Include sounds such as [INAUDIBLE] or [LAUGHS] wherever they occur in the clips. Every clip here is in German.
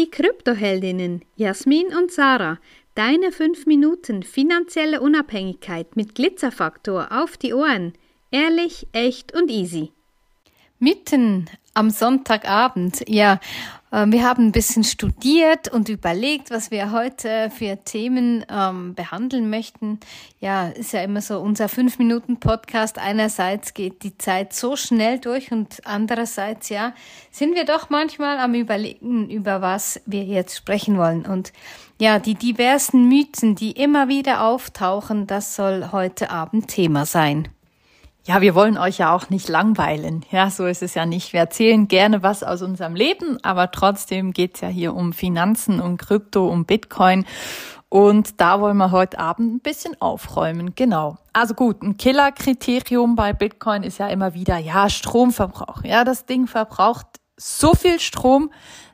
Die Kryptoheldinnen Jasmin und Sarah, deine 5 Minuten finanzielle Unabhängigkeit mit Glitzerfaktor auf die Ohren. Ehrlich, echt und easy. Mitten am Sonntagabend, ja, wir haben ein bisschen studiert und überlegt, was wir heute für Themen ähm, behandeln möchten. Ja, ist ja immer so unser fünf Minuten Podcast. Einerseits geht die Zeit so schnell durch und andererseits ja sind wir doch manchmal am überlegen, über was wir jetzt sprechen wollen. Und ja, die diversen Mythen, die immer wieder auftauchen, das soll heute Abend Thema sein. Ja, wir wollen euch ja auch nicht langweilen. Ja, so ist es ja nicht. Wir erzählen gerne was aus unserem Leben, aber trotzdem geht's ja hier um Finanzen, um Krypto, um Bitcoin. Und da wollen wir heute Abend ein bisschen aufräumen. Genau. Also gut, ein Killerkriterium bei Bitcoin ist ja immer wieder, ja, Stromverbrauch. Ja, das Ding verbraucht so viel Strom,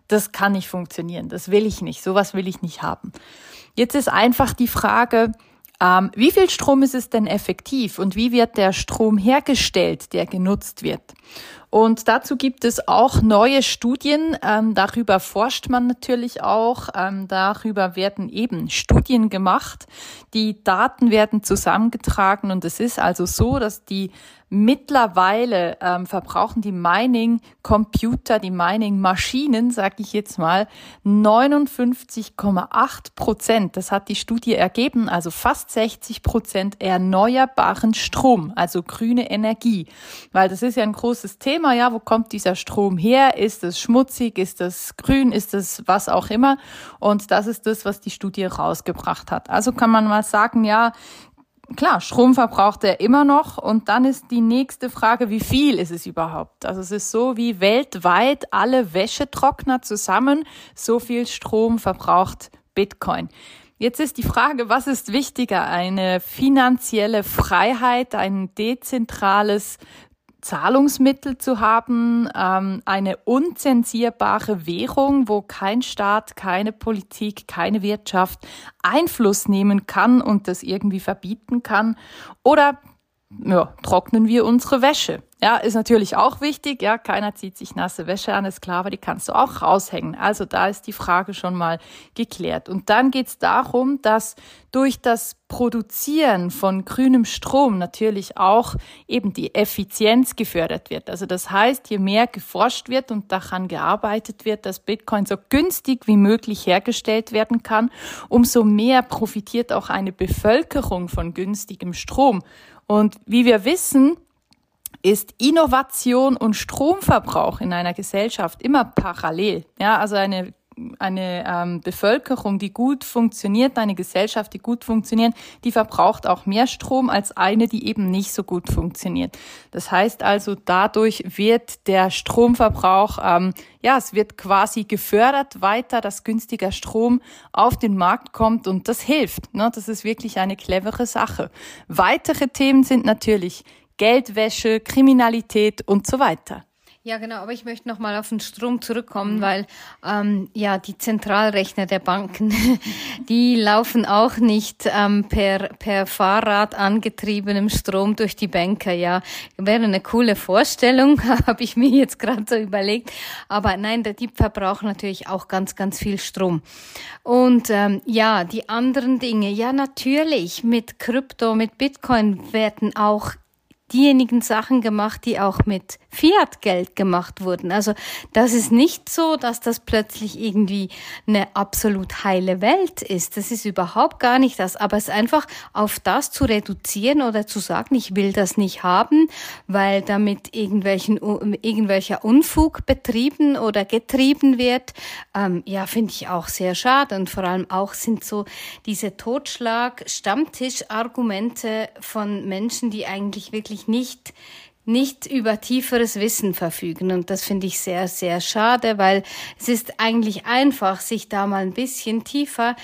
das kann nicht funktionieren. Das will ich nicht. Sowas will ich nicht haben. Jetzt ist einfach die Frage, ähm, wie viel Strom ist es denn effektiv und wie wird der Strom hergestellt, der genutzt wird? Und dazu gibt es auch neue Studien. Ähm, darüber forscht man natürlich auch. Ähm, darüber werden eben Studien gemacht. Die Daten werden zusammengetragen und es ist also so, dass die Mittlerweile ähm, verbrauchen die Mining-Computer, die Mining-Maschinen, sage ich jetzt mal, 59,8 Prozent. Das hat die Studie ergeben, also fast 60 Prozent erneuerbaren Strom, also grüne Energie. Weil das ist ja ein großes Thema, ja, wo kommt dieser Strom her? Ist es schmutzig? Ist es grün? Ist es was auch immer? Und das ist das, was die Studie rausgebracht hat. Also kann man mal sagen, ja, klar, Strom verbraucht er immer noch. Und dann ist die nächste Frage, wie viel ist es überhaupt? Also es ist so wie weltweit alle Wäschetrockner zusammen, so viel Strom verbraucht Bitcoin. Jetzt ist die Frage, was ist wichtiger? Eine finanzielle Freiheit, ein dezentrales Zahlungsmittel zu haben, ähm, eine unzensierbare Währung, wo kein Staat, keine Politik, keine Wirtschaft Einfluss nehmen kann und das irgendwie verbieten kann. Oder ja, trocknen wir unsere Wäsche. Ja, ist natürlich auch wichtig. Ja, keiner zieht sich nasse Wäsche an, ist klar, aber die kannst du auch raushängen. Also da ist die Frage schon mal geklärt. Und dann geht's darum, dass durch das Produzieren von grünem Strom natürlich auch eben die Effizienz gefördert wird. Also das heißt, je mehr geforscht wird und daran gearbeitet wird, dass Bitcoin so günstig wie möglich hergestellt werden kann, umso mehr profitiert auch eine Bevölkerung von günstigem Strom. Und wie wir wissen, ist Innovation und Stromverbrauch in einer Gesellschaft immer parallel. Ja, also eine eine ähm, Bevölkerung, die gut funktioniert, eine Gesellschaft, die gut funktioniert, die verbraucht auch mehr Strom als eine, die eben nicht so gut funktioniert. Das heißt also, dadurch wird der Stromverbrauch, ähm, ja, es wird quasi gefördert weiter, dass günstiger Strom auf den Markt kommt und das hilft. Ne? Das ist wirklich eine clevere Sache. Weitere Themen sind natürlich Geldwäsche, Kriminalität und so weiter. Ja, genau, aber ich möchte noch mal auf den Strom zurückkommen, weil ähm, ja die Zentralrechner der Banken, [LAUGHS] die laufen auch nicht ähm, per per Fahrrad angetriebenem Strom durch die Banker. Ja, wäre eine coole Vorstellung, [LAUGHS] habe ich mir jetzt gerade so überlegt. Aber nein, die verbrauchen natürlich auch ganz ganz viel Strom. Und ähm, ja, die anderen Dinge, ja natürlich mit Krypto, mit Bitcoin werden auch diejenigen Sachen gemacht, die auch mit Fiat-Geld gemacht wurden. Also das ist nicht so, dass das plötzlich irgendwie eine absolut heile Welt ist. Das ist überhaupt gar nicht das. Aber es einfach auf das zu reduzieren oder zu sagen, ich will das nicht haben, weil damit irgendwelchen, irgendwelcher Unfug betrieben oder getrieben wird, ähm, ja, finde ich auch sehr schade. Und vor allem auch sind so diese Totschlag-Stammtisch-Argumente von Menschen, die eigentlich wirklich nicht nicht über tieferes Wissen verfügen. Und das finde ich sehr, sehr schade, weil es ist eigentlich einfach, sich da mal ein bisschen tiefer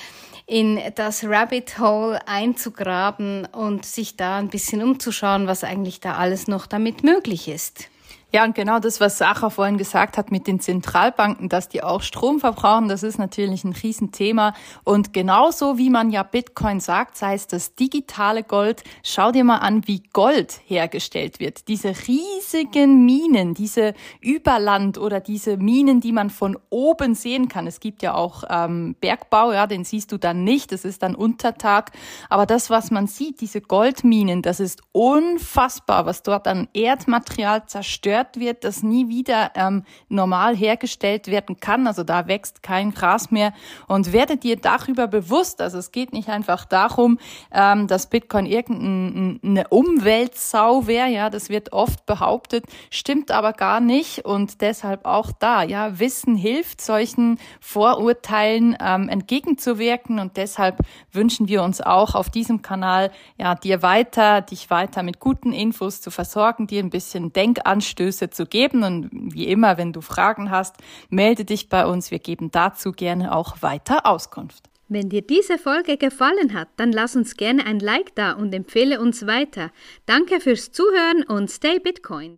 in das Rabbit Hole einzugraben und sich da ein bisschen umzuschauen, was eigentlich da alles noch damit möglich ist. Ja, und genau das, was Sacha vorhin gesagt hat mit den Zentralbanken, dass die auch Strom verbrauchen, das ist natürlich ein Riesenthema. Und genauso wie man ja Bitcoin sagt, sei es das digitale Gold, schau dir mal an, wie Gold hergestellt wird. Diese riesigen Minen, diese Überland oder diese Minen, die man von oben sehen kann. Es gibt ja auch ähm, Bergbau, ja, den siehst du dann nicht, das ist dann Untertag. Aber das, was man sieht, diese Goldminen, das ist unfassbar, was dort an Erdmaterial zerstört zerstört wird, das nie wieder ähm, normal hergestellt werden kann. Also da wächst kein Gras mehr. Und werdet dir darüber bewusst, also es geht nicht einfach darum, ähm, dass Bitcoin irgendeine Umweltsau wäre. Ja, das wird oft behauptet, stimmt aber gar nicht. Und deshalb auch da, ja, Wissen hilft, solchen Vorurteilen ähm, entgegenzuwirken. Und deshalb wünschen wir uns auch auf diesem Kanal, ja, dir weiter, dich weiter mit guten Infos zu versorgen, dir ein bisschen Denkanstöße Anstöße zu geben. Und wie immer, wenn du Fragen hast, melde dich bei uns. Wir geben dazu gerne auch weiter Auskunft. Wenn dir diese Folge gefallen hat, dann lass uns gerne ein Like da und empfehle uns weiter. Danke fürs Zuhören und stay Bitcoin.